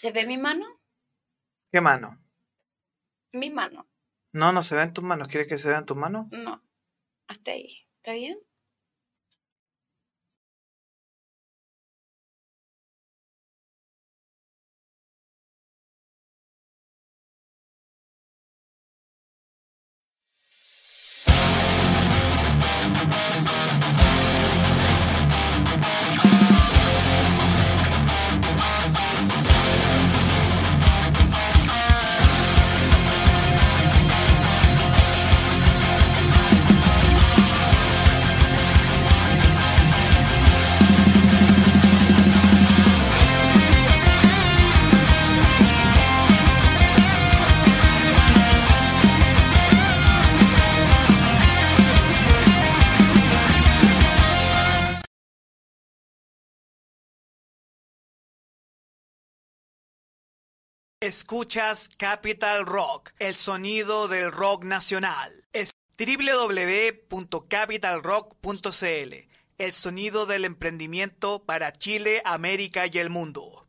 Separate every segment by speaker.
Speaker 1: ¿Se ve mi mano?
Speaker 2: ¿Qué mano?
Speaker 1: Mi mano.
Speaker 2: No, no se ven tus manos. ¿Quieres que se vean tus manos?
Speaker 1: No. Hasta ahí. ¿Está bien?
Speaker 2: Escuchas Capital Rock, el sonido del rock nacional. Es www.capitalrock.cl, el sonido del emprendimiento para Chile, América y el mundo.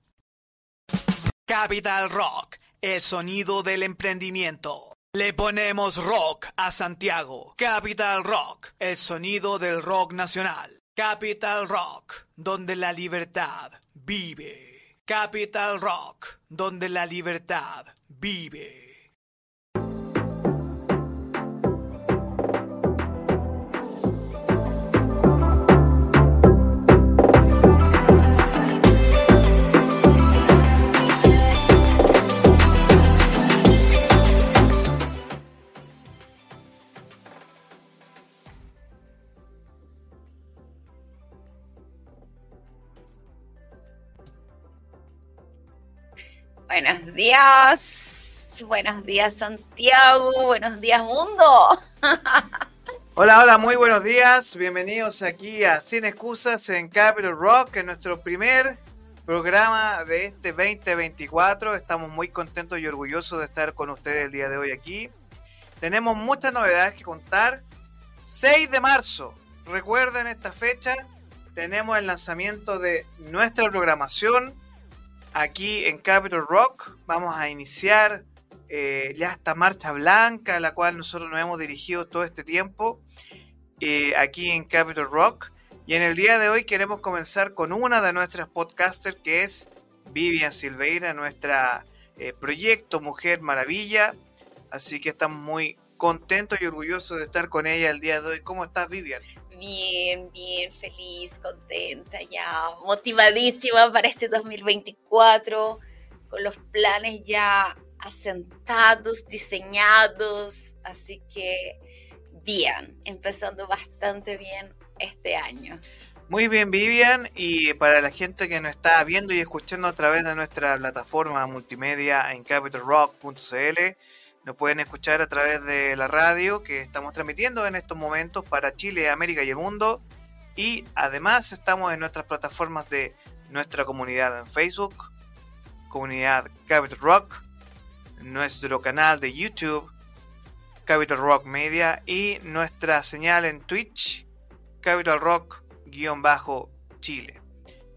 Speaker 2: Capital Rock, el sonido del emprendimiento. Le ponemos rock a Santiago. Capital Rock, el sonido del rock nacional. Capital Rock, donde la libertad vive. Capital Rock, donde la libertad vive.
Speaker 1: Días. Buenos días, Santiago. Buenos días, mundo.
Speaker 2: Hola, hola, muy buenos días. Bienvenidos aquí a Sin Excusas en Capital Rock, en nuestro primer programa de este 2024. Estamos muy contentos y orgullosos de estar con ustedes el día de hoy aquí. Tenemos muchas novedades que contar. 6 de marzo, recuerden esta fecha, tenemos el lanzamiento de nuestra programación aquí en Capital Rock. Vamos a iniciar eh, ya esta marcha blanca, a la cual nosotros nos hemos dirigido todo este tiempo, eh, aquí en Capital Rock. Y en el día de hoy queremos comenzar con una de nuestras podcasters, que es Vivian Silveira, nuestra eh, proyecto Mujer Maravilla. Así que estamos muy contentos y orgullosos de estar con ella el día de hoy. ¿Cómo estás, Vivian?
Speaker 1: Bien, bien, feliz, contenta, ya motivadísima para este 2024, con los planes ya asentados, diseñados, así que bien, empezando bastante bien este año.
Speaker 2: Muy bien, Vivian, y para la gente que nos está viendo y escuchando a través de nuestra plataforma multimedia en capitalrock.cl, nos pueden escuchar a través de la radio que estamos transmitiendo en estos momentos para Chile, América y el mundo. Y además estamos en nuestras plataformas de nuestra comunidad en Facebook, comunidad Capital Rock, nuestro canal de YouTube, Capital Rock Media y nuestra señal en Twitch, Capital Rock-Chile.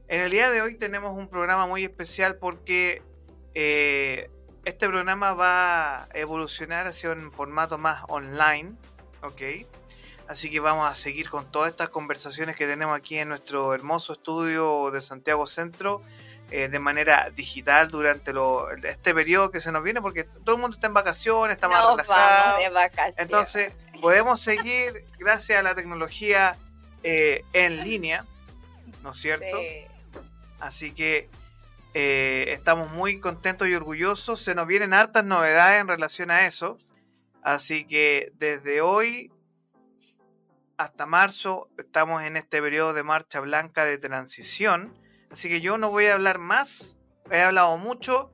Speaker 2: En el día de hoy tenemos un programa muy especial porque eh, este programa va a evolucionar hacia un formato más online, ¿ok? Así que vamos a seguir con todas estas conversaciones que tenemos aquí en nuestro hermoso estudio de Santiago Centro eh, de manera digital durante este periodo que se nos viene, porque todo el mundo está en vacaciones, está más relajado.
Speaker 1: de vacaciones.
Speaker 2: Entonces, podemos seguir gracias a la tecnología eh, en línea, ¿no es cierto? Así que eh, estamos muy contentos y orgullosos. Se nos vienen hartas novedades en relación a eso. Así que desde hoy hasta marzo estamos en este periodo de marcha blanca de transición. Así que yo no voy a hablar más. He hablado mucho.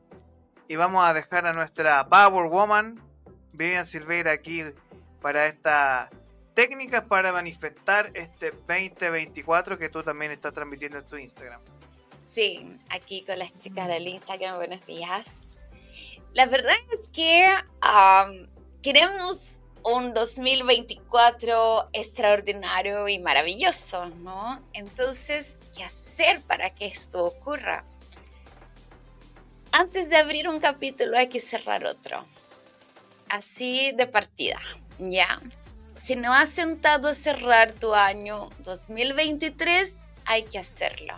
Speaker 2: Y vamos a dejar a nuestra Power Woman, Vivian Silveira, aquí para esta técnica para manifestar este 2024 que tú también estás transmitiendo en tu Instagram.
Speaker 1: Sí, aquí con las chicas del Instagram, buenos días. La verdad es que queremos un 2024 extraordinario y maravilloso, ¿no? Entonces, ¿qué hacer para que esto ocurra? antes de abrir un capítulo hay que cerrar otro. Así de partida, ¿ya? Si no has sentado a cerrar tu año 2023, hay que hacerlo.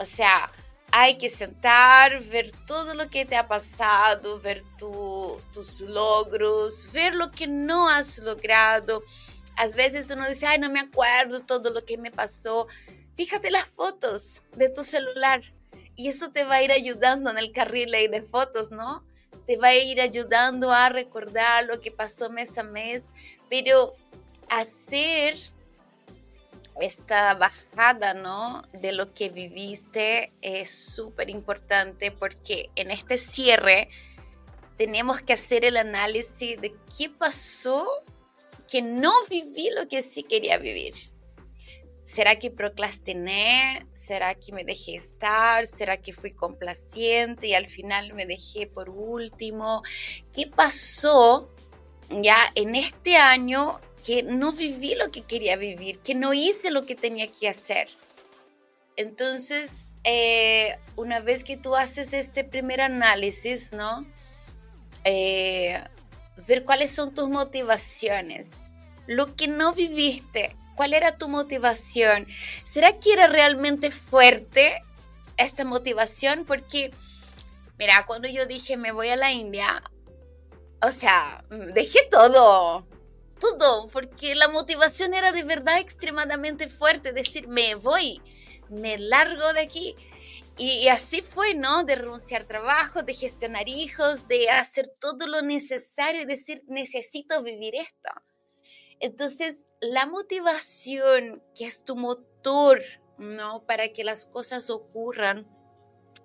Speaker 1: O sea, hay que sentar, ver todo lo que te ha pasado, ver tus logros, ver lo que no has logrado. A veces uno dice, ay, no me acuerdo todo lo que me pasó. Fíjate las fotos de tu celular y eso te va a ir ayudando en el carril de fotos, ¿no? Te va a ir ayudando a recordar lo que pasó mes a mes, pero hacer esta bajada, ¿no? De lo que viviste es súper importante porque en este cierre tenemos que hacer el análisis de qué pasó que no viví lo que sí quería vivir. ¿Será que procrastiné? ¿Será que me dejé estar? ¿Será que fui complaciente y al final me dejé por último? ¿Qué pasó ya en este año que no viví lo que quería vivir, que no hice lo que tenía que hacer. Entonces, eh, una vez que tú haces este primer análisis, ¿no? Eh, ver cuáles son tus motivaciones, lo que no viviste, cuál era tu motivación. ¿Será que era realmente fuerte esta motivación? Porque, mira, cuando yo dije me voy a la India, o sea, dejé todo, todo, porque la motivación era de verdad extremadamente fuerte, decir, me voy, me largo de aquí. Y, así fue, ¿no? De renunciar trabajo, de gestionar hijos, de hacer todo lo necesario y decir, necesito vivir esto. Entonces, la motivación, que es tu motor, ¿no? Para que las cosas ocurran,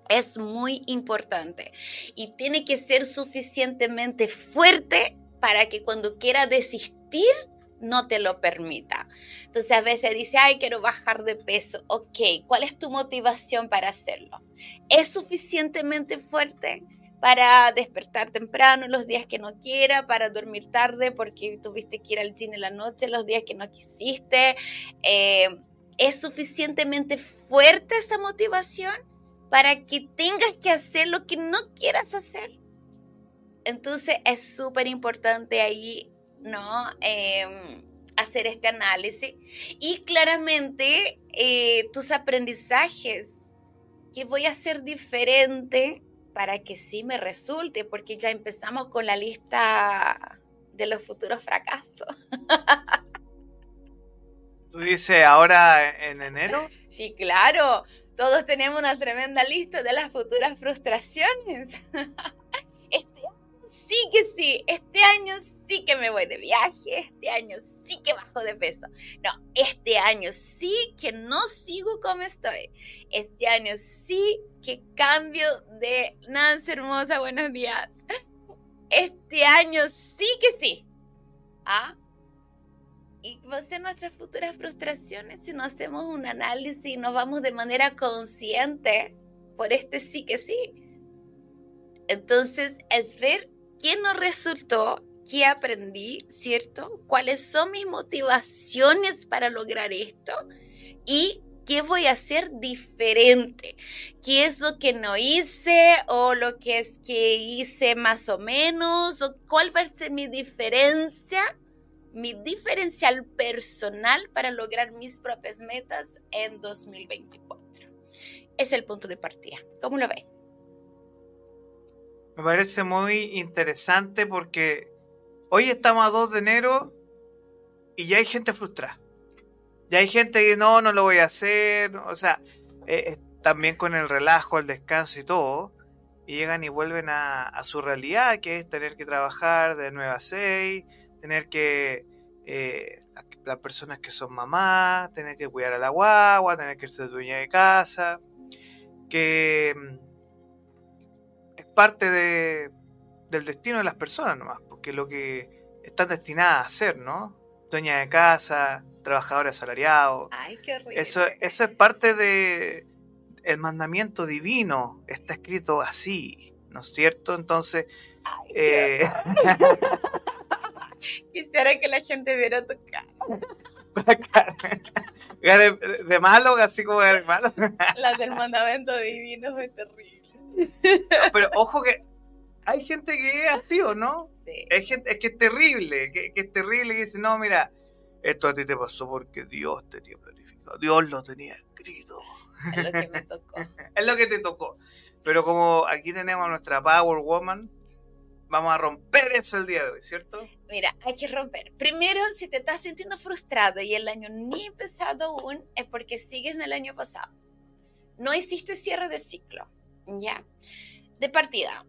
Speaker 1: es muy importante y tiene que ser suficientemente fuerte para que cuando quiera desistir, no te lo permita. Entonces a veces dice, ay, quiero bajar de peso. Ok, ¿cuál es tu motivación para hacerlo? ¿Es suficientemente fuerte? para despertar temprano los días que no quiera, para dormir tarde porque tuviste que ir al cine en la noche los días que no quisiste. Eh, ¿Es suficientemente fuerte esa motivación para que tengas que hacer lo que no quieras hacer? Entonces es súper importante ahí ¿no? Em, hacer este análisis y claramente eh, tus aprendizajes, que voy a hacer diferente para que sí me resulte, porque ya empezamos con la lista de los futuros fracasos.
Speaker 2: ¿Tú dices ahora en enero?
Speaker 1: Sí, claro. Todos tenemos una tremenda lista de las futuras frustraciones. Sí que sí. Este año sí sí que me voy de viaje, este año sí que bajo de peso. No, este año sí que no sigo como estoy. Este año sí que cambio de Nancy hermosa, buenos días. Este año sí que sí. ¿Ah? Y va a ser nuestras futuras frustraciones si no hacemos un análisis y nos vamos de manera consciente por este sí que sí. Entonces es ver qué nos resultó qué aprendí, ¿cierto? ¿Cuáles son mis motivaciones para lograr esto? Y qué voy a hacer diferente, qué es lo que no hice o lo que es que hice más o menos, o cuál va a ser mi diferencia, mi diferencial personal para lograr mis propias metas en 2024. Es el punto de partida. ¿Cómo lo ven?
Speaker 2: Me parece muy interesante porque Hoy estamos a 2 de enero y ya hay gente frustrada. Ya hay gente que no, no lo voy a hacer. O sea, eh, eh, también con el relajo, el descanso y todo. Y llegan y vuelven a, su realidad, que es tener que trabajar de 9 a 6, tener que... Eh, las personas que son mamás, tener que cuidar a la guagua, tener que ser dueña de casa, que mm, parte de, del destino de las personas nomás que lo que están destinadas a hacer, ¿no? Dueña de casa, trabajador asalariado.
Speaker 1: Ay, qué
Speaker 2: Eso, eso es parte de el mandamiento divino, está escrito así, ¿no es cierto? Entonces, eh...
Speaker 1: quisiera que la gente viera tu
Speaker 2: cara. de, de, malo, así como de malo.
Speaker 1: La del mandamiento divino es terrible.
Speaker 2: Pero ojo que hay gente que es así, ¿o no? Sí. Hay gente, es que es terrible, que, es terrible que dice, no, mira, esto a ti te pasó porque Dios te tenía planificado, Dios lo tenía escrito.
Speaker 1: Es lo que me tocó.
Speaker 2: es lo que te tocó. Pero como aquí tenemos a nuestra Power Woman, vamos a romper eso el día de hoy, ¿cierto?
Speaker 1: Mira, hay que romper. Primero, si te estás sintiendo frustrado y el año ni empezado aún, es porque sigues en el año pasado. No hiciste cierre de ciclo, ¿ya? De partida,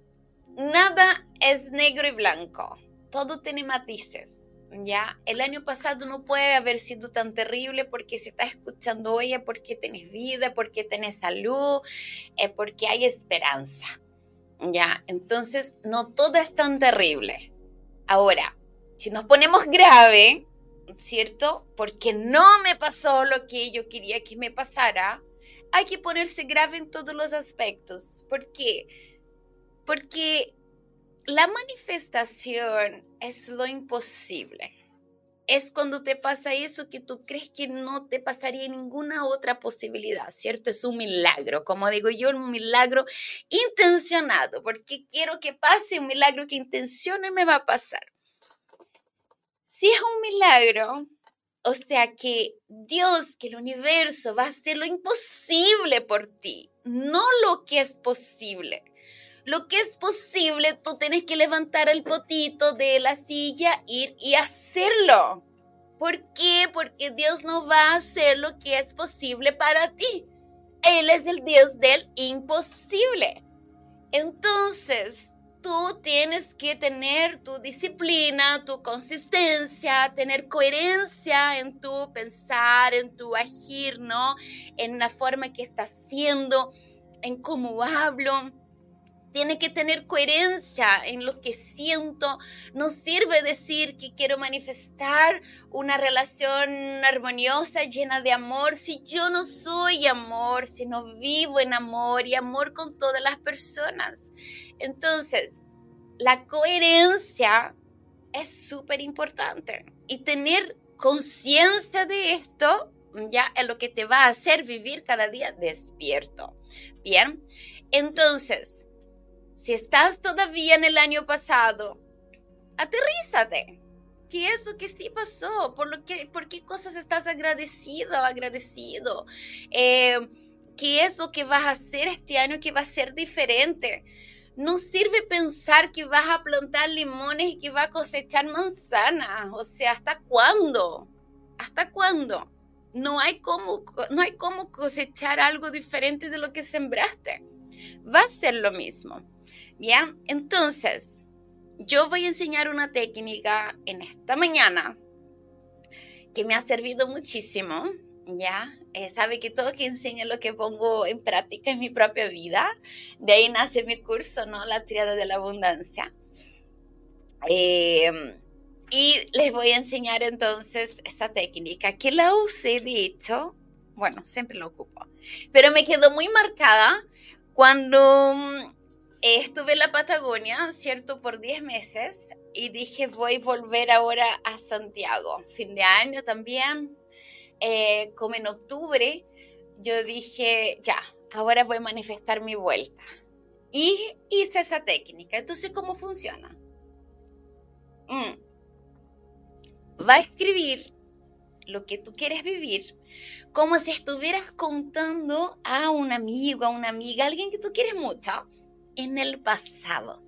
Speaker 1: nada es negro y blanco. Todo tiene matices, ¿ya? El año pasado no puede haber sido tan terrible porque si estás escuchando hoy es porque tenés vida, porque tenés salud, es porque hay esperanza, ¿ya? Entonces, no todo es tan terrible. Ahora, si nos ponemos grave, ¿cierto? Porque no me pasó lo que yo quería que me pasara, hay que ponerse grave en todos los aspectos. ¿Por qué? Porque la manifestación es lo imposible. Es cuando te pasa eso que tú crees que no te pasaría ninguna otra posibilidad, ¿cierto? Es un milagro, como digo yo, un milagro intencionado, porque quiero que pase un milagro que intencione me va a pasar. Si es un milagro, o sea que Dios, que el universo va a hacer lo imposible por ti, no lo que es posible. Lo que es posible, tú tienes que levantar el potito de la silla, ir y hacerlo. ¿Por qué? Porque Dios no va a hacer lo que es posible para ti. Él es el Dios del imposible. Entonces, tú tienes que tener tu disciplina, tu consistencia, tener coherencia en tu pensar, en tu agir, ¿no? En la forma que estás haciendo, en cómo hablo. Tiene que tener coherencia en lo que siento. No sirve decir que quiero manifestar una relación armoniosa, llena de amor, si yo no soy amor, si no vivo en amor y amor con todas las personas. Entonces, la coherencia es súper importante y tener conciencia de esto ya es lo que te va a hacer vivir cada día despierto. Bien, entonces, si estás todavía en el año pasado, aterrízate. ¿Qué es lo que sí pasó? ¿Por, lo por qué cosas estás agradecido, agradecido? Eh, ¿Qué es lo que vas a hacer este año que va a ser diferente? no sirve pensar que vas a plantar limones y que vas a cosechar manzanas. O sea, ¿hasta cuándo? ¿Hasta cuándo? No hay cómo, no hay cómo cosechar algo diferente de lo que sembraste. Va a ser lo mismo. Bien, entonces, yo voy a enseñar una técnica en esta mañana que me ha servido muchísimo ¿ya? Eh, sabe que todo que enseña lo que pongo en práctica en mi propia vida. De ahí nace mi curso, ¿no? La triada de la abundancia. Em, y les voy a enseñar entonces esa técnica que la usé, de hecho, bueno, siempre la ocupo, pero me quedó muy marcada cuando estuve en la Patagonia, ¿cierto? Por 10 meses y dije, voy a volver ahora a Santiago. Fin de año también, eh, como en octubre, yo dije, ya, ahora voy a manifestar mi vuelta. Y hice esa técnica. Entonces, ¿cómo funciona? Mm. Va a escribir lo que tú quieres vivir, como si estuvieras contando a un amigo, a una amiga, alguien que tú quieres mucho, en el pasado.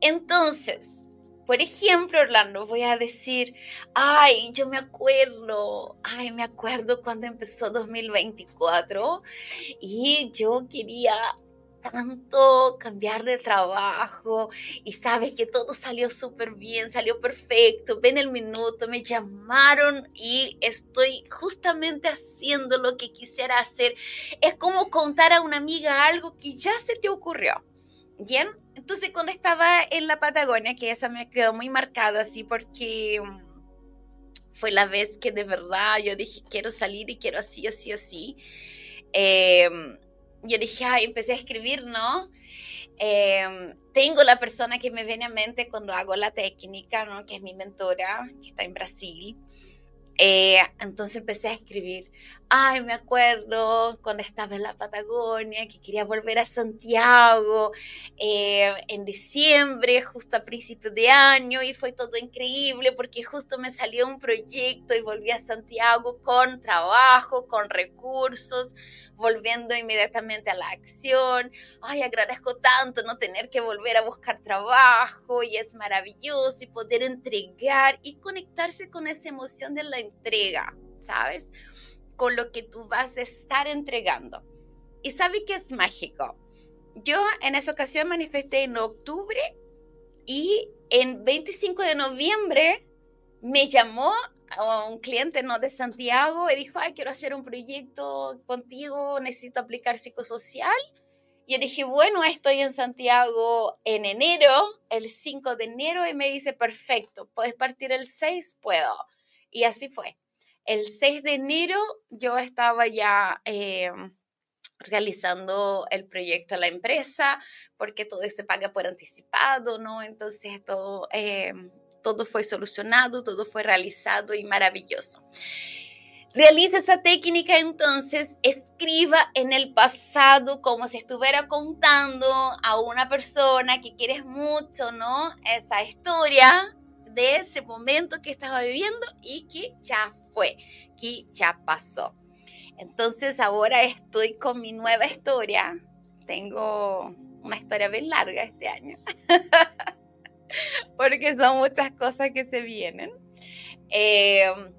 Speaker 1: Entonces, por ejemplo, Orlando, voy a decir, ay, yo me acuerdo, ay, me acuerdo cuando empezó 2024 y yo quería tanto cambiar de trabajo y sabes que todo salió súper bien, salió perfecto, ven el minuto, me llamaron y estoy justamente haciendo lo que quisiera hacer. Es como contar a una amiga algo que ya se te ocurrió. Bien, entonces cuando estaba en la Patagonia, que esa me quedó muy marcada así porque mm, fue la vez que de verdad yo dije quiero salir y quiero así, así, así. Em, yo dije, ay, empecé a escribir, ¿no? Em, tengo la persona que me viene a mente cuando hago la técnica, ¿no? Que es mi mentora, que está en Brasil. Eh, entonces empecé a escribir, Ay, me acuerdo cuando estaba en la Patagonia, que quería volver a Santiago eh, en diciembre, justo a principios de año, y fue todo increíble porque justo me salió un proyecto y volví a Santiago con trabajo, con recursos, volviendo inmediatamente a la acción. Ay, agradezco tanto no tener que volver a buscar trabajo y es maravilloso y poder entregar y conectarse con esa emoción de la entrega, ¿sabes? Con lo que tú vas a estar entregando. Y sabe que es mágico. Yo en esa ocasión manifesté en octubre y en 25 de noviembre me llamó un cliente no de Santiago y dijo, ay, quiero hacer un proyecto contigo, necesito aplicar psicosocial. Y yo dije, bueno, estoy en Santiago en enero, el 5 de enero, y me dice, perfecto, puedes partir el 6, puedo. Y así fue. El 6 de enero yo estaba ya eh, realizando el proyecto a la empresa, porque todo se paga por anticipado, ¿no? Entonces todo, eh, todo fue solucionado, todo fue realizado y maravilloso. Realiza esa técnica entonces, escriba en el pasado como si estuviera contando a una persona que quieres mucho, ¿no? Esa historia de ese momento que estaba viviendo y que ya fue, que ya pasó. Entonces ahora estoy con mi nueva historia. Tengo una historia bien larga este año, porque son muchas cosas que se vienen. Em,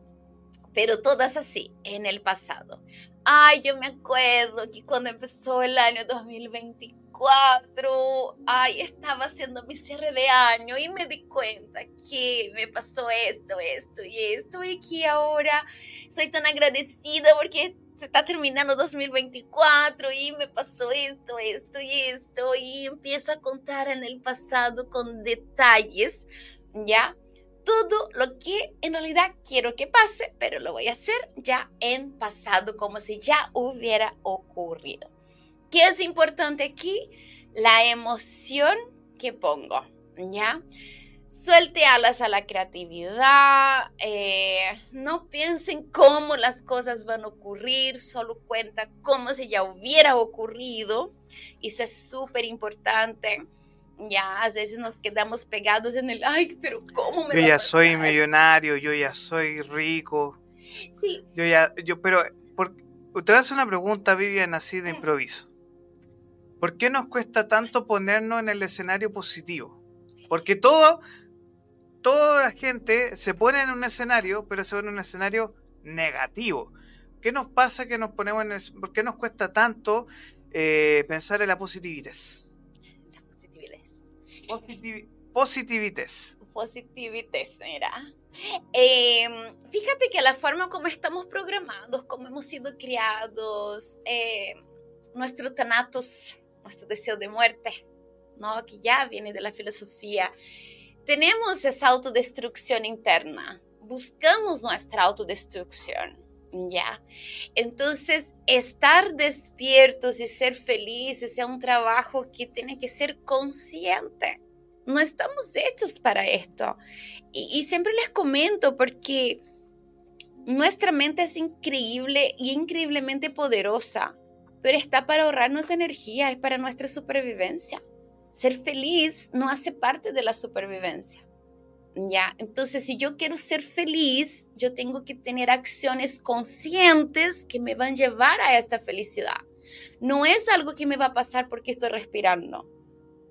Speaker 1: pero todas así, en el pasado. Ay, yo me acuerdo que cuando empezó el año 2024, cuatro, ay, estaba haciendo mi cierre de año y me di cuenta que me pasó esto, esto y esto y que ahora soy tan agradecida porque se está terminando 2024 y me pasó esto, esto y esto y empiezo a contar en el pasado con detalles, ¿ya? Todo lo que en realidad quiero que pase, pero lo voy a hacer ya en pasado, como si ya hubiera ocurrido. ¿Qué es importante aquí? La emoción que pongo, ¿ya? Suelte alas a la creatividad, eh, no piensen cómo las cosas van a ocurrir, solo cuenta como si ya hubiera ocurrido. Eso es súper importante. Ya, a veces nos quedamos pegados en el, ay, pero ¿cómo me
Speaker 2: Yo ya soy millonario, yo ya soy rico.
Speaker 1: Sí.
Speaker 2: Yo ya, yo, pero, por, te voy a hacer una pregunta, Vivian, así de mm. improviso. ¿Por qué nos cuesta tanto ponernos en el escenario positivo? Porque todo, toda la gente se pone en un escenario, pero se pone en un escenario negativo. ¿Qué nos pasa que nos ponemos en ¿Por qué nos cuesta tanto eh, pensar en la positividad?
Speaker 1: La positividad.
Speaker 2: positividad.
Speaker 1: Positividad, mira. Em, fíjate que la forma como estamos programados, como hemos sido criados, eh, nuestros tanatos nuestro deseo de muerte, ¿no? que ya viene de la filosofía. Tenemos esa autodestrucción interna, buscamos nuestra autodestrucción. ¿ya? Entonces, estar despiertos y ser felices es un trabajo que tiene que ser consciente. No estamos hechos para esto. Y, y siempre les comento porque nuestra mente es increíble y increíblemente poderosa pero está para ahorrarnos energía, es para nuestra supervivencia. Ser feliz no hace parte de la supervivencia. Ya, entonces si yo quiero ser feliz, yo tengo que tener acciones conscientes que me van a llevar a esta felicidad. No es algo que me va a pasar porque estoy respirando.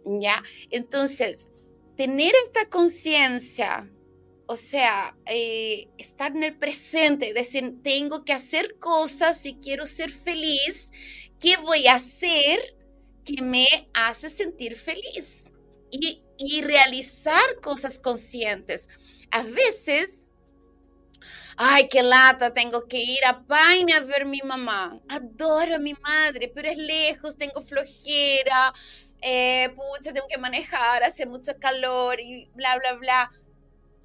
Speaker 1: Ya, entonces tener esta conciencia, o sea, eh, estar en el presente, decir, tengo que hacer cosas si quiero ser feliz ¿Qué voy a hacer que me hace sentir feliz? Y, realizar cosas conscientes. A veces ay, qué lata, tengo que ir a Paine a ver mi mamá. Adoro a mi madre, pero es lejos, tengo flojera, eh, pucha, tengo que manejar, hace mucho calor y bla, bla, bla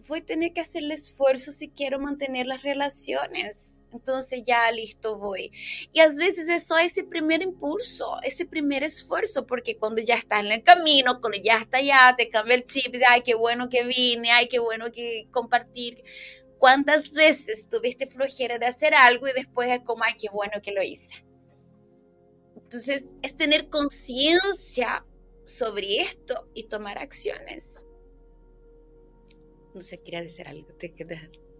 Speaker 1: voy a tener que hacer el esfuerzo si quiero mantener las relaciones. Entonces ya listo voy. Y a veces eso es ese primer impulso, ese primer esfuerzo, porque cuando ya estás en el camino, cuando ya está allá, te cambia el chip de, ay, qué bueno que vine, ay, qué bueno que compartir. cuántas veces tuviste flojera de hacer algo y después es como, ay, qué bueno que lo hice. Entonces, es tener conciencia sobre esto y tomar acciones. No sé, quería decir algo, te.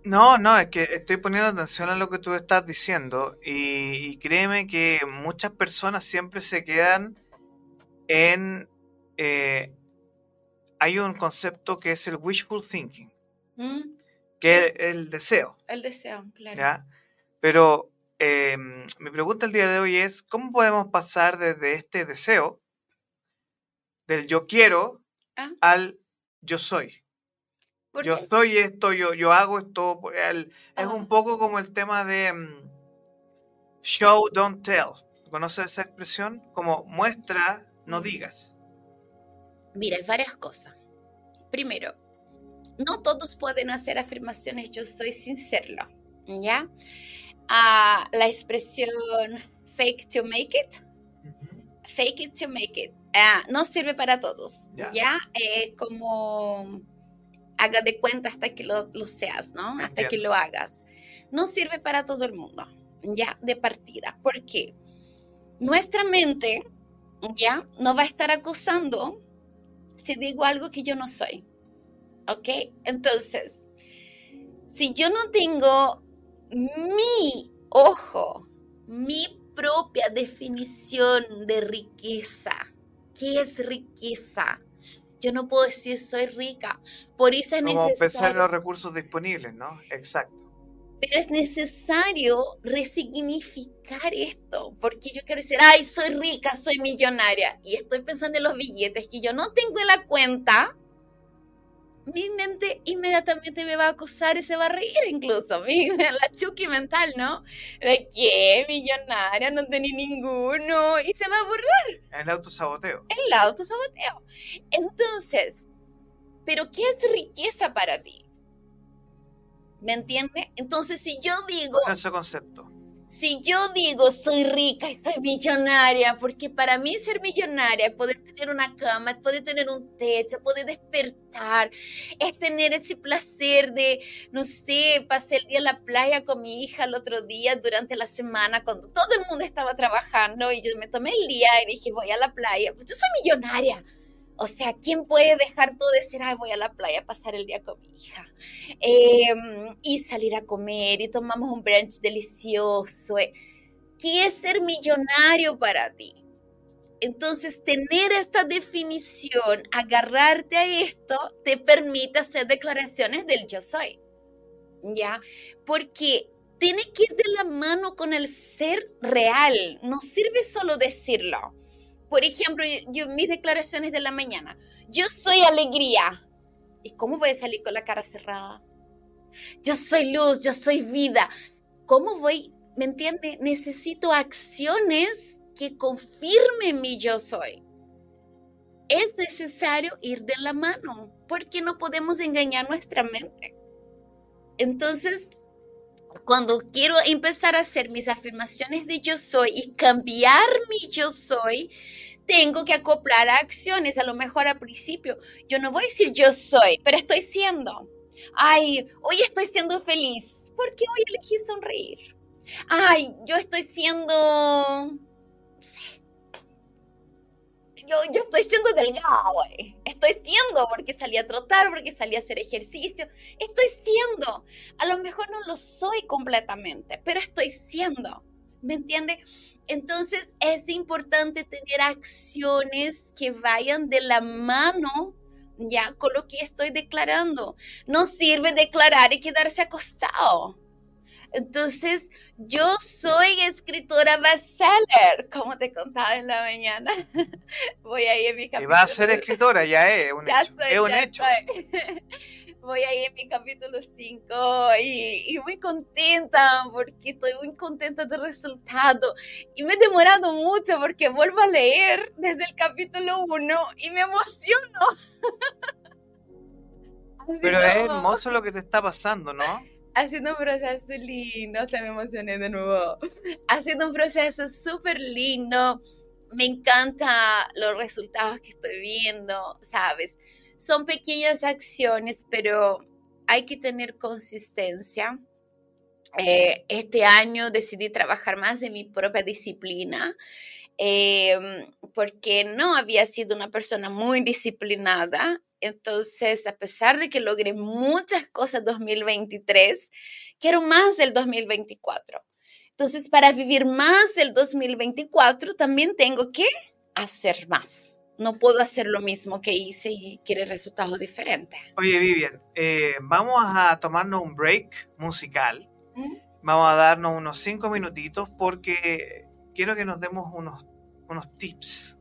Speaker 2: No, no, es que estoy poniendo atención a lo que tú estás diciendo y, créeme que muchas personas siempre se quedan en... Eh, hay un concepto que es el wishful thinking, ¿Mm? que es el deseo.
Speaker 1: El deseo, claro.
Speaker 2: Pero em, mi pregunta el día de hoy es, ¿cómo podemos pasar desde este deseo, del yo quiero, ah. al yo soy? Yo soy esto, yo, yo hago esto. es un poco como el tema de mm, show, don't tell. ¿Conoces esa expresión? Como muestra, no digas.
Speaker 1: Mira, hay varias cosas. Primero, no todos pueden hacer afirmaciones yo soy sin serlo, ¿ya? Ah, la expresión fake to make it, fake it to make it, ah, no sirve para todos, ¿ya? Como haga de cuenta hasta que lo, seas, ¿no? Hasta que lo hagas. No sirve para todo el mundo, ya, de partida. ¿Por qué? Nuestra mente, ya, no va a estar acusando si digo algo que yo no soy. ¿Ok? Entonces, si yo no tengo mi ojo, mi propia definición de riqueza, ¿qué es riqueza? Yo no puedo decir soy rica. Por eso es
Speaker 2: Como pensar en los recursos disponibles, ¿no? Exacto.
Speaker 1: Pero es necesario resignificar esto, porque yo quiero decir, ay, soy rica, soy millonaria, y estoy pensando en los billetes que yo no tengo en la cuenta, mi mente inmediatamente me va a acusar y se va a reír incluso, mi, la chuki mental, ¿no? ¿De qué? Millonaria, no tenía ninguno, y se va a burlar.
Speaker 2: El autosaboteo.
Speaker 1: El autosaboteo. Entonces, ¿pero qué es riqueza para ti? ¿Me entiendes? Entonces, si yo digo...
Speaker 2: Ese concepto
Speaker 1: si yo digo soy rica y soy millonaria, porque para mí ser millonaria es poder tener una cama, es poder tener un techo, poder despertar, es tener ese placer de, no sé, pasé el día en la playa con mi hija el otro día durante la semana cuando todo el mundo estaba trabajando y yo me tomé el día y dije voy a la playa, pues yo soy millonaria. O sea, ¿quién puede dejar todo de ser, ay, voy a la playa a pasar el día con mi hija? Em, y salir a comer y tomamos un brunch delicioso. Eh. ¿Qué es ser millonario para ti? Entonces, tener esta definición, agarrarte a esto, te permite hacer declaraciones del yo soy. ¿Ya? Porque tiene que ir de la mano con el ser real. No sirve solo decirlo. Por ejemplo, yo, mis declaraciones de la mañana, yo soy alegría. ¿Y cómo voy a salir con la cara cerrada? Yo soy luz, yo soy vida. ¿Cómo voy? ¿Me entiende? Necesito acciones que confirmen mi yo soy. Es necesario ir de la mano porque no podemos engañar nuestra mente. Entonces, cuando quiero empezar a hacer mis afirmaciones de yo soy y cambiar mi yo soy, tengo que acoplar a acciones. A lo mejor al principio yo no voy a decir yo soy, pero estoy siendo. Ay, hoy estoy siendo feliz porque hoy elegí sonreír. Ay, yo estoy siendo yo, yo estoy siendo delgado, güey. Estoy siendo porque salí a trotar, porque salí a hacer ejercicio. Estoy siendo. A lo mejor no lo soy completamente, pero estoy siendo. ¿Me entiende? Entonces es importante tener acciones que vayan de la mano ya con lo que estoy declarando. No sirve declarar y quedarse acostado. Entonces, yo soy escritora bestseller, como te contaba en la mañana. Voy ahí en mi capítulo.
Speaker 2: Y va a ser escritora, ya es un hecho. es un hecho.
Speaker 1: Voy ahí en mi capítulo 5 y, y, muy contenta porque estoy muy contenta del resultado. Y me he demorado mucho porque vuelvo a leer desde el capítulo 1 y me emociono.
Speaker 2: Pero es hermoso lo que te está pasando, ¿no?
Speaker 1: Haciendo un proceso lindo, se me emocioné de nuevo, haciendo un proceso súper lindo, me encanta los resultados que estoy viendo, ¿sabes? Son pequeñas acciones, pero hay que tener consistencia. Eh, este año decidí trabajar más de mi propia disciplina em, porque no había sido una persona muy disciplinada. Entonces, a pesar de que logré muchas cosas 2023, quiero más del 2024. Entonces, para vivir más el 2024, también tengo que hacer más. No puedo hacer lo mismo que hice y quiere resultados diferentes.
Speaker 2: Oye, Vivian, eh, vamos a tomarnos un break musical. ¿Mm? Vamos a darnos unos cinco minutitos porque quiero que nos demos unos, unos tips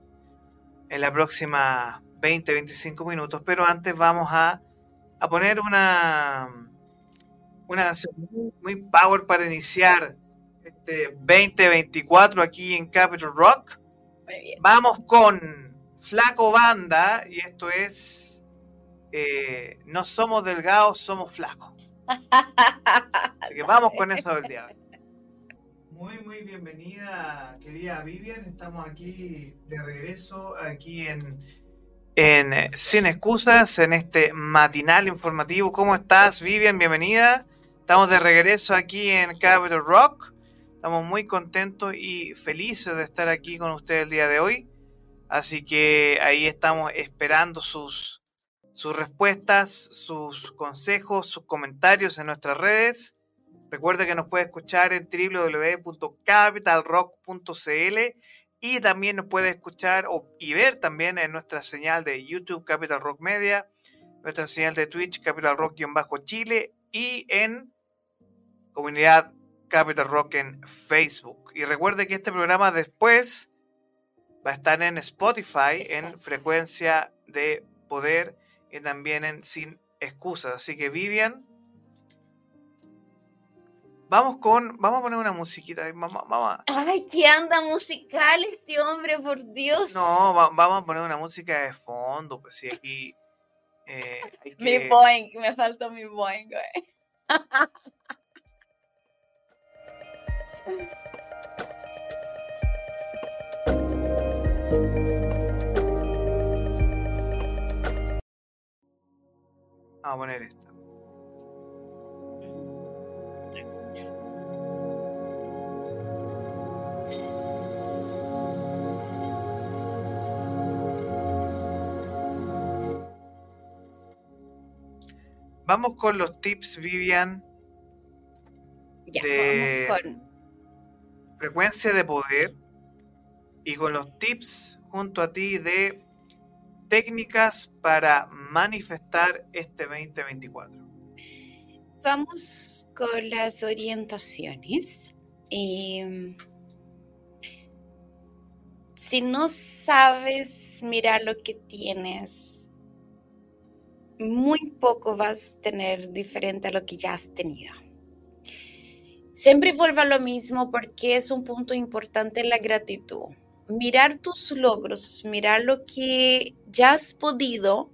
Speaker 2: en la próxima 20, 25 minutos, pero antes vamos a, a poner una, una canción muy power para iniciar 2024 aquí en Capital Rock. Vamos con Flaco Banda y esto es eh, No somos delgados, somos flacos. Así que vamos con eso del día. Muy, muy bienvenida, querida Vivian. Estamos aquí de regreso, aquí en, en eh, Sin Excusas, en este matinal informativo. ¿Cómo estás, Vivian? Bienvenida. Estamos de regreso aquí en Capital Rock. Estamos muy contentos y felices de estar aquí con ustedes el día de hoy. Así que ahí estamos esperando sus, sus respuestas, sus consejos, sus comentarios en nuestras redes. Recuerde que nos puede escuchar en www.capitalrock.cl y también nos puede escuchar y ver también en nuestra señal de YouTube Capital Rock Media, nuestra señal de Twitch Capital Rock-Chile y en comunidad Capital Rock en Facebook. Y recuerde que este programa después va a estar en Spotify, en frecuencia de poder y también en Sin Excusas. Así que Vivian, vamos con, vamos a poner una musiquita. Vamos,
Speaker 1: Ay, ¿qué anda musical este hombre, por Dios?
Speaker 2: No, vamos a poner una música de fondo, pues sí, aquí...
Speaker 1: Eh, mi Boeing, me falta mi Boeing, güey.
Speaker 2: Vamos a poner esta. Vamos con los tips, Vivian.
Speaker 1: Ya, vamos con
Speaker 2: frecuencia de poder y con los tips junto a ti de técnicas para manifestar este 2024.
Speaker 1: Vamos con las orientaciones. Em, si no sabes mirar lo que tienes, muy poco vas a tener diferente a lo que ya has tenido. Siempre vuelvo a lo mismo porque es un punto importante la gratitud. Mirar tus logros, mirar lo que ya has podido,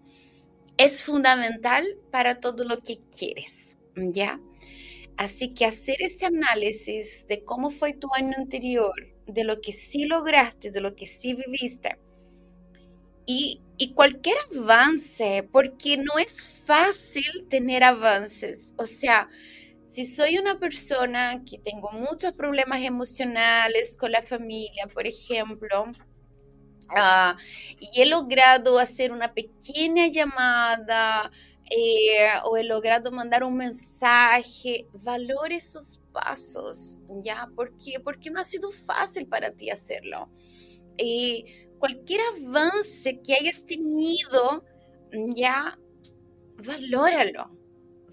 Speaker 1: es fundamental para todo lo que quieres, ¿ya? Así que hacer ese análisis de cómo fue tu año anterior, de lo que sí lograste, de lo que sí viviste, y, cualquier avance, porque no es fácil tener avances, o sea, si soy una persona que tengo muchos problemas emocionales con la familia, por ejemplo, ah, y he logrado hacer una pequeña llamada eh, o he logrado mandar un mensaje, valore esos pasos, ¿ya? ¿Por qué? Porque no ha sido fácil para ti hacerlo. Y cualquier avance que hayas tenido, ya, valóralo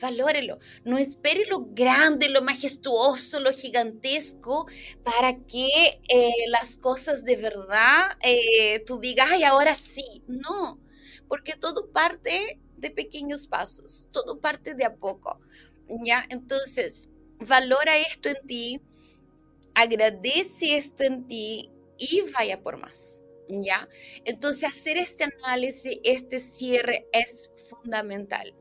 Speaker 1: valórelo. No espere lo grande, lo majestuoso, lo gigantesco para que eh, las cosas de verdad eh, tú digas, ay, ahora sí. No, porque todo parte de pequeños pasos, todo parte de a poco. ¿Ya? Entonces, valora esto en ti, agradece esto en ti y vaya por más. ¿Ya? Entonces, hacer este análisis, este cierre es fundamental.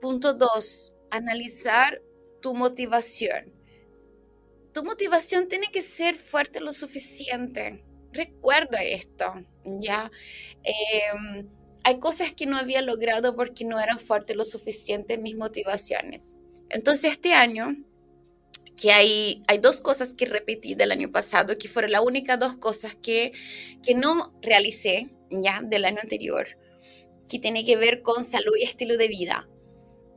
Speaker 1: Punto dos, analizar tu motivación. Tu motivación tiene que ser fuerte lo suficiente. Recuerda esto, ¿ya? Em, hay cosas que no había logrado porque no eran fuertes lo suficiente mis motivaciones. Entonces este año, que hay, hay dos cosas que repetí del año pasado, que fueron las únicas dos cosas que, que no realicé ya del año anterior, que tiene que ver con salud y estilo de vida,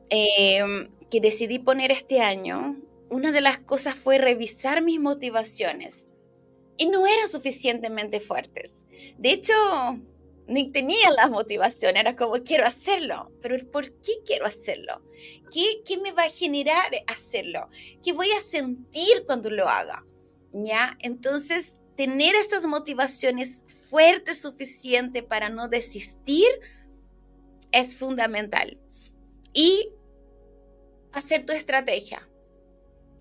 Speaker 1: em, que decidí poner este año, una de las cosas fue revisar mis motivaciones. Y no eran suficientemente fuertes. De hecho, ni tenía la motivación, era como quiero hacerlo, pero ¿por qué quiero hacerlo? ¿Qué, ¿Qué me va a generar hacerlo? ¿Qué voy a sentir cuando lo haga? ¿Ya? Entonces, tener estas motivaciones fuertes suficiente para no desistir es fundamental. Y hacer tu estrategia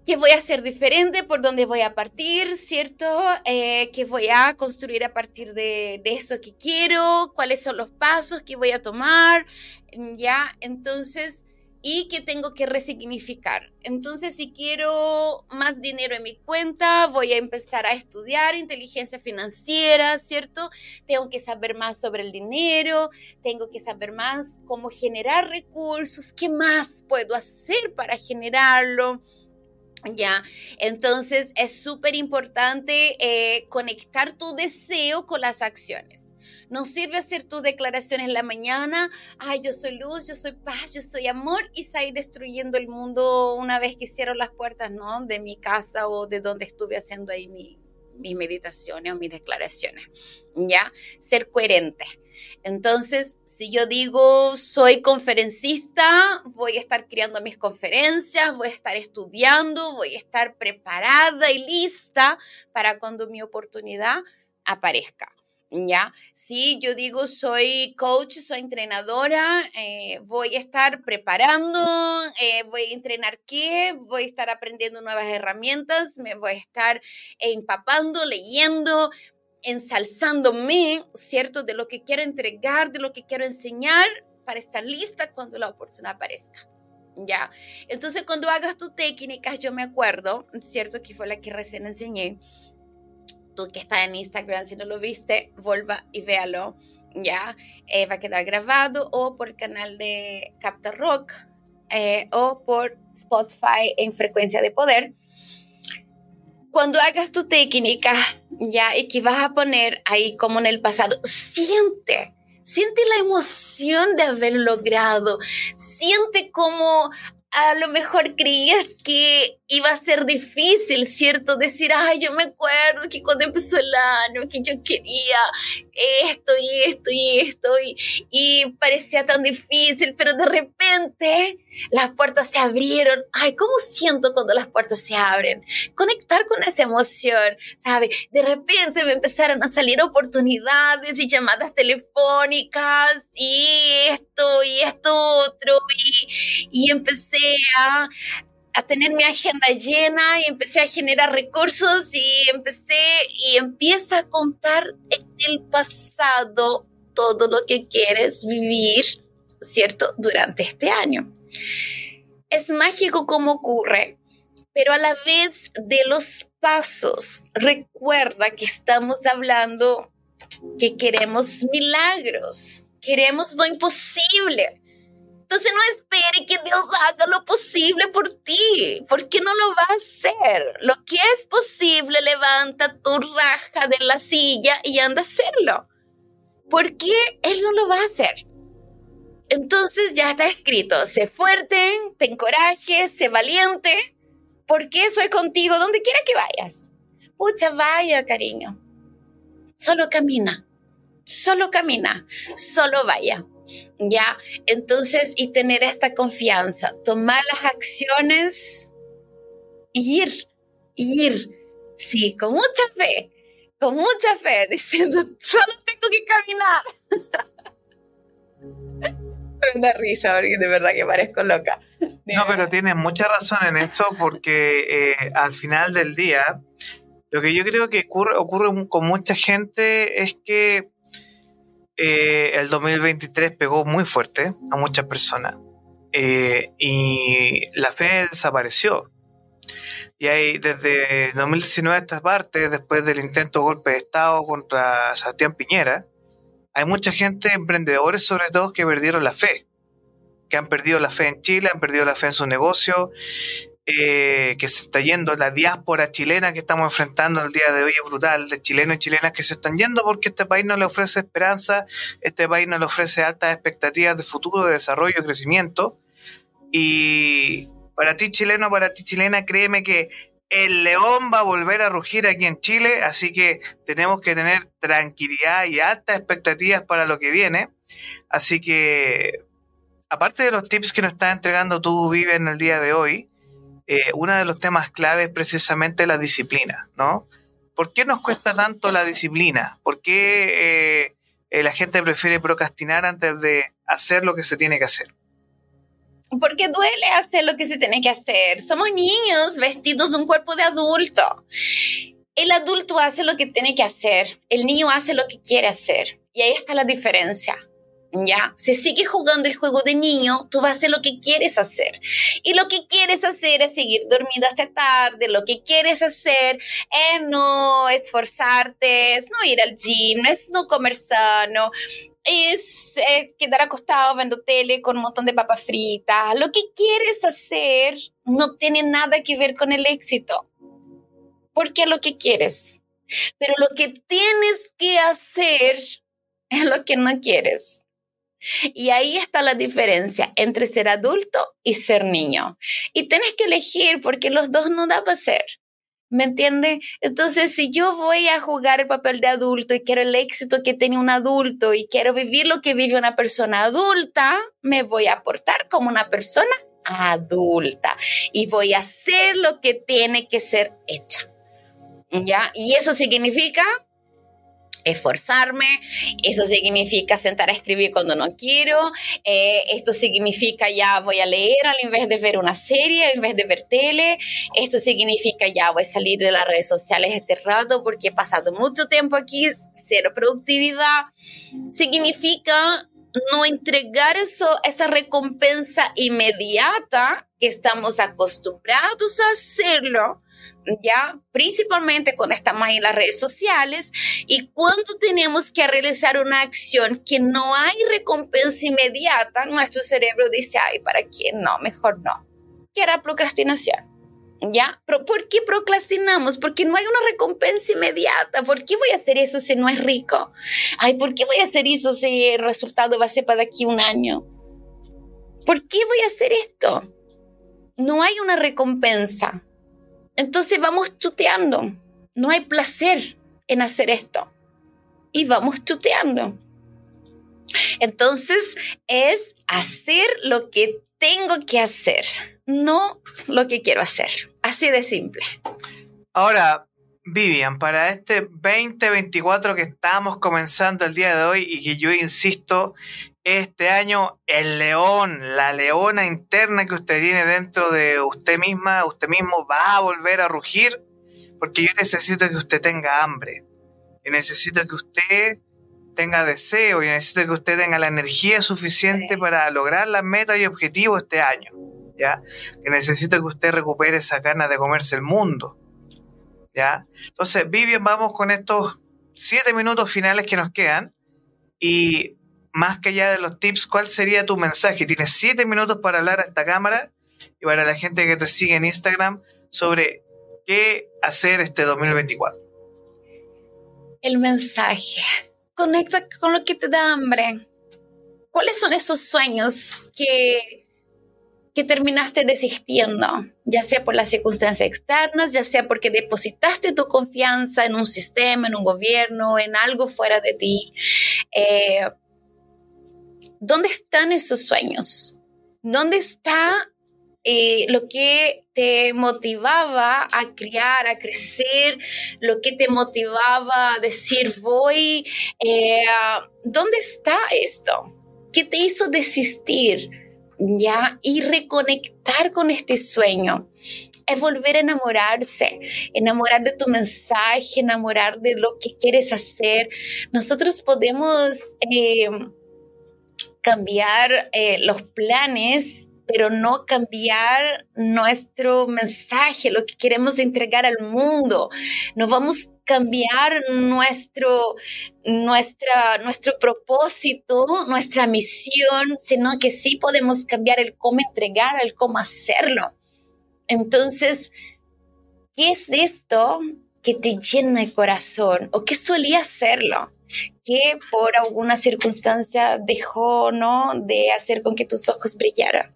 Speaker 1: qué voy a hacer diferente, por dónde voy a partir, ¿cierto? Eh, ¿Qué voy a construir a partir de, de, eso que quiero? ¿Cuáles son los pasos que voy a tomar? ¿Ya? Entonces, y qué tengo que resignificar. Entonces, si quiero más dinero en mi cuenta, voy a empezar a estudiar inteligencia financiera, ¿cierto? Tengo que saber más sobre el dinero, tengo que saber más cómo generar recursos, qué más puedo hacer para generarlo ya, entonces es súper importante eh, conectar tu deseo con las acciones. No sirve hacer tus declaraciones en la mañana, ay, yo soy luz, yo soy paz, yo soy amor, y salir destruyendo el mundo una vez que hicieron las puertas, ¿no? De mi casa o de donde estuve haciendo ahí mis meditaciones o mis declaraciones. ¿Ya? Ser coherente. Entonces, si yo digo soy conferencista, voy a estar creando mis conferencias, voy a estar estudiando, voy a estar preparada y lista para cuando mi oportunidad aparezca. ¿ya? Si yo digo soy coach, soy entrenadora, eh, voy a estar preparando, eh, voy a entrenar qué, voy a estar aprendiendo nuevas herramientas, me voy a estar empapando, leyendo, ensalzándome, ¿cierto? De lo que quiero entregar, de lo que quiero enseñar para estar lista cuando la oportunidad aparezca. ¿Ya? Entonces, cuando hagas tu técnica, yo me acuerdo, ¿cierto? Que fue la que recién enseñé. Tú que estás en Instagram, si no lo viste, vuelva y véalo. ¿Ya? Eh, va a quedar grabado o por el canal de Capta Rock eh, o por Spotify en frecuencia de poder cuando hagas tu técnica, ya, y que vas a poner ahí como en el pasado, siente, siente la emoción de haber logrado, siente como a lo mejor creías que iba a ser difícil, ¿cierto? Decir, ay, yo me acuerdo que cuando empezó el año, que yo quería esto y esto y esto, y, y parecía tan difícil, pero de repente las puertas se abrieron. Ay, ¿cómo siento cuando las puertas se abren? Conectar con esa emoción, ¿sabe? De repente me empezaron a salir oportunidades y llamadas telefónicas y esto y esto otro, y, y empecé a a tener mi agenda llena y empecé a generar recursos y empecé y empieza a contar en el pasado todo lo que quieres vivir, ¿cierto? Durante este año. Es mágico cómo ocurre, pero a la vez de los pasos, recuerda que estamos hablando que queremos milagros, queremos lo imposible. Entonces no espere que Dios haga lo posible por ti, porque no lo va a hacer. Lo que es posible, levanta tu raja de la silla y anda a hacerlo. Porque Él no lo va a hacer. Entonces ya está escrito, sé fuerte, ten coraje, sé valiente, porque soy contigo donde quiera que vayas. Pucha, vaya, cariño. Solo camina, solo camina, solo vaya. ¿Ya? Entonces, y tener esta confianza, tomar las acciones, ir, ir, sí, con mucha fe, con mucha fe, diciendo, solo tengo que caminar. Una risa, porque de verdad que parezco loca.
Speaker 2: No, pero tienes mucha razón en eso, porque eh, al final del día, lo que yo creo que ocurre, ocurre con mucha gente es que eh, el 2023 pegó muy fuerte a muchas personas eh, y la fe desapareció. Y ahí desde 2019 a esta parte, después del intento de golpe de Estado contra Sebastián Piñera, hay mucha gente, emprendedores sobre todo, que perdieron la fe, que han perdido la fe en Chile, han perdido la fe en su negocio, eh, que se está yendo, la diáspora chilena que estamos enfrentando el día de hoy es brutal, de chilenos y chilenas que se están yendo porque este país no le ofrece esperanza, este país no le ofrece altas expectativas de futuro, de desarrollo, y crecimiento. Y para ti chileno, para ti chilena, créeme que el león va a volver a rugir aquí en Chile, así que tenemos que tener tranquilidad y altas expectativas para lo que viene. Así que, aparte de los tips que nos está entregando tú, Vive, en el día de hoy, eh, uno de los temas clave es precisamente la disciplina, ¿no? ¿Por qué nos cuesta tanto la disciplina? ¿Por qué eh, eh, la gente prefiere procrastinar antes de hacer lo que se tiene que hacer?
Speaker 1: porque duele hacer lo que se tiene que hacer. Somos niños vestidos de un cuerpo de adulto. El adulto hace lo que tiene que hacer, el niño hace lo que quiere hacer. Y ahí está la diferencia. ¿Ya? Si sigues jugando el juego de niño, tú vas a hacer lo que quieres hacer. Y lo que quieres hacer es seguir dormido hasta tarde, lo que quieres hacer es no esforzarte, es no ir al gym, es no comer sano, es eh, quedar acostado viendo tele con un montón de papas fritas. Lo que quieres hacer no tiene nada que ver con el éxito, porque es lo que quieres. Pero lo que tienes que hacer es lo que no quieres. Y ahí está la diferencia entre ser adulto y ser niño. Y tienes que elegir porque los dos no da para ser. ¿Me entiende? Entonces, si yo voy a jugar el papel de adulto y quiero el éxito que tiene un adulto y quiero vivir lo que vive una persona adulta, me voy a portar como una persona adulta y voy a hacer lo que tiene que ser hecha. ¿Ya? Y eso significa esforzarme, eso significa sentar a escribir cuando no quiero, eh, esto significa ya voy a leer en vez de ver una serie, en vez de ver tele, esto significa ya voy a salir de las redes sociales este rato porque he pasado mucho tiempo aquí, cero productividad, significa no entregar eso, esa recompensa inmediata que estamos acostumbrados a hacerlo ya principalmente cuando estamos en las redes sociales y cuando tenemos que realizar una acción que no hay recompensa inmediata, nuestro cerebro dice, ay, ¿para qué? No, mejor no. Que era procrastinación. ¿Ya? ¿Pero ¿Por qué procrastinamos? Porque no hay una recompensa inmediata. ¿Por qué voy a hacer eso si no es rico? Ay, ¿por qué voy a hacer eso si el resultado va a ser para aquí un año? ¿Por qué voy a hacer esto? No hay una recompensa. Entonces vamos chuteando. No hay placer en hacer esto. Y vamos chuteando. Entonces es hacer lo que tengo que hacer, no lo que quiero hacer. Así de simple.
Speaker 2: Ahora, Vivian, para este 2024 que estamos comenzando el día de hoy y que yo insisto este año el león, la leona interna que usted tiene dentro de usted misma, usted mismo va a volver a rugir, porque yo necesito que usted tenga hambre, y necesito que usted tenga deseo, y necesito que usted tenga la energía suficiente para lograr las metas y objetivos este año, ¿ya? Que necesito que usted recupere esa ganas de comerse el mundo, ¿ya? Entonces, Vivian, vamos con estos siete minutos finales que nos quedan, y más que allá de los tips, ¿cuál sería tu mensaje? Tienes siete minutos para hablar a esta cámara y para la gente que te sigue en Instagram sobre qué hacer este 2024.
Speaker 1: El mensaje. Conecta con lo que te da hambre. ¿Cuáles son esos sueños que, que terminaste desistiendo? Ya sea por las circunstancias externas, ya sea porque depositaste tu confianza en un sistema, en un gobierno, en algo fuera de ti. Eh, ¿dónde están esos sueños? ¿Dónde está eh, lo que te motivaba a criar, a crecer, lo que te motivaba a decir voy, eh, ¿dónde está esto? ¿Qué te hizo desistir? ¿Ya? Y reconectar con este sueño. Es volver a enamorarse, enamorar de tu mensaje, enamorar de lo que quieres hacer. Nosotros podemos... Eh, cambiar eh, los planes pero no cambiar nuestro mensaje, lo que queremos entregar al mundo. No vamos a cambiar nuestro, nuestra, nuestro propósito, nuestra misión, sino que sí podemos cambiar el cómo entregar, el cómo hacerlo. Entonces, ¿qué es esto que te llena el corazón o qué solía hacerlo? Que por alguna circunstancia dejó, ¿no? De hacer con que tus ojos brillaran.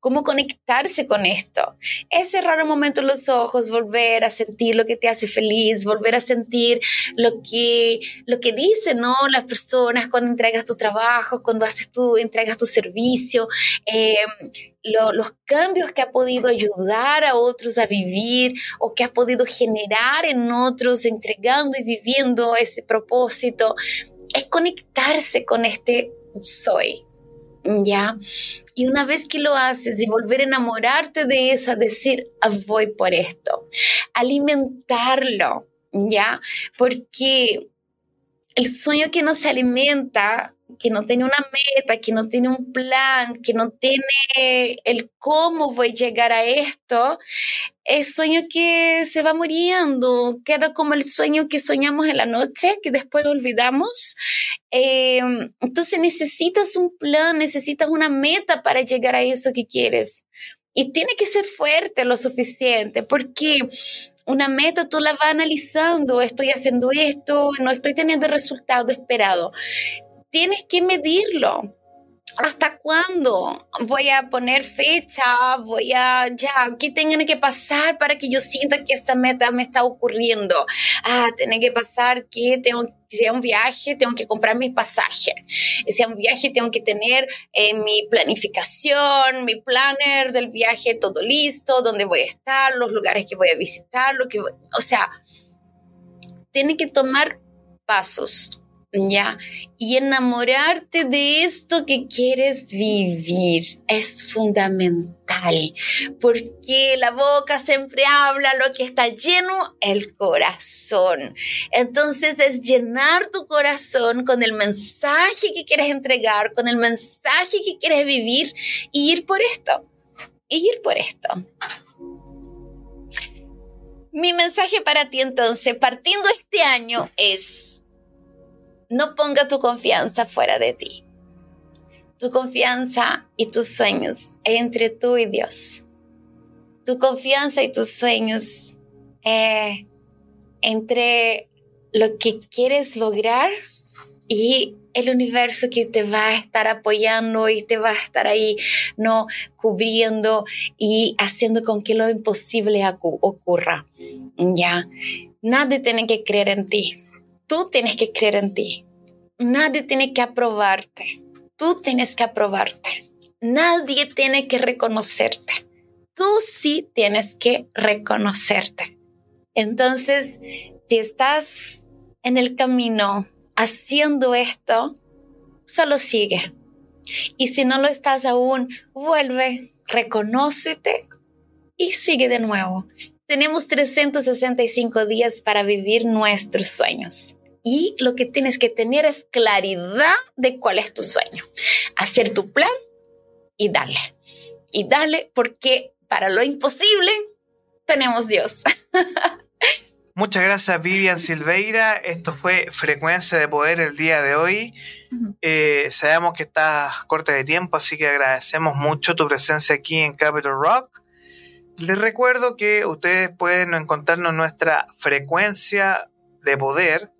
Speaker 1: ¿Cómo conectarse con esto? Es cerrar un momento los ojos, volver a sentir lo que te hace feliz, volver a sentir lo que, lo que dicen ¿no? las personas cuando entregas tu trabajo, cuando haces tu, entregas tu servicio, eh, los cambios que ha podido ayudar a otros a vivir o que ha podido generar en otros entregando y viviendo ese propósito. Es conectarse con este soy, ¿ya? Y una vez que lo haces y volver a enamorarte de esa, decir, ah, voy por esto, alimentarlo, ¿ya? Porque el sueño que no se alimenta que no tiene una meta, que no tiene un plan, que no tiene el cómo voy a llegar a esto, es sueño que se va muriendo, queda como el sueño que soñamos en la noche, que después olvidamos. Eh, entonces necesitas un plan, necesitas una meta para llegar a eso que quieres. Y tiene que ser fuerte lo suficiente, porque una meta tú la vas analizando, estoy haciendo esto, no estoy teniendo el resultado esperado tienes que medirlo. ¿Hasta cuándo? Voy a poner fecha, voy a, ya, ¿qué tiene que pasar para que yo sienta que esa meta me está ocurriendo? Ah, tiene que pasar que tengo, si sea un viaje, tengo que comprar mi pasaje. Si sea un viaje, tengo que tener eh, mi planificación, mi planner del viaje todo listo, dónde voy a estar, los lugares que voy a visitar, lo que, o sea, tiene que tomar pasos ¿ya? Y enamorarte de esto que quieres vivir es fundamental, porque la boca siempre habla lo que está lleno, el corazón. Entonces es llenar tu corazón con el mensaje que quieres entregar, con el mensaje que quieres vivir y ir por esto, y ir por esto. Mi mensaje para ti entonces, partiendo este año, es no ponga tu confianza fuera de ti. Tu confianza y tus sueños entre tú y Dios. Tu confianza y tus sueños eh, entre lo que quieres lograr y el universo que te va a estar apoyando y te va a estar ahí, no cubriendo y haciendo con que lo imposible ocurra. Ya, nadie tiene que creer en ti Tú tienes que creer en ti. Nadie tiene que aprobarte. Tú tienes que aprobarte. Nadie tiene que reconocerte. Tú sí tienes que reconocerte. Entonces, si estás en el camino haciendo esto, solo sigue. Y si no lo estás aún, vuelve, reconócete y sigue de nuevo. Tenemos 365 días para vivir nuestros sueños y lo que tienes que tener es claridad de cuál es tu sueño. Hacer tu plan y darle. Y darle porque para lo imposible tenemos Dios.
Speaker 2: Muchas gracias Vivian Silveira. Esto fue Frecuencia de Poder el día de hoy. Eh, sabemos que estás corta de tiempo, así que agradecemos mucho tu presencia aquí en Capital Rock. Les recuerdo que ustedes pueden encontrarnos nuestra frecuencia de poder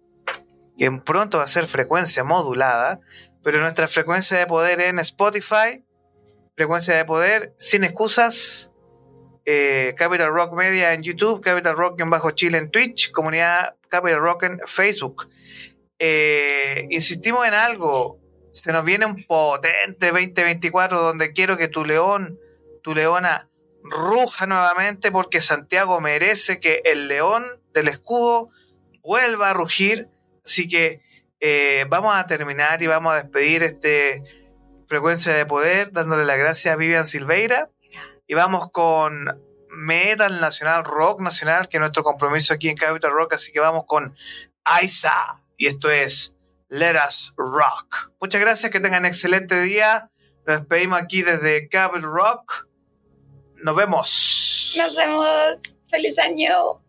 Speaker 2: que pronto va a ser frecuencia modulada, pero nuestra frecuencia de poder en Spotify, frecuencia de poder sin excusas, eh, Capital Rock Media en YouTube, Capital Rock en bajo Chile en Twitch, comunidad Capital Rock en Facebook. Eh, insistimos en algo, se nos viene un potente 2024 donde quiero que tu león, tu leona, ruja nuevamente porque Santiago merece que el león del escudo vuelva a rugir Así que eh, vamos a terminar y vamos a despedir este Frecuencia de Poder dándole las gracias a Vivian Silveira y vamos con Metal Nacional, Rock Nacional, que es nuestro compromiso aquí en Capital Rock, así que vamos con Aiza y esto es Let Us Rock. Muchas gracias, que tengan excelente día. Nos despedimos aquí desde Capital Rock. Nos vemos.
Speaker 1: Nos vemos. Feliz año.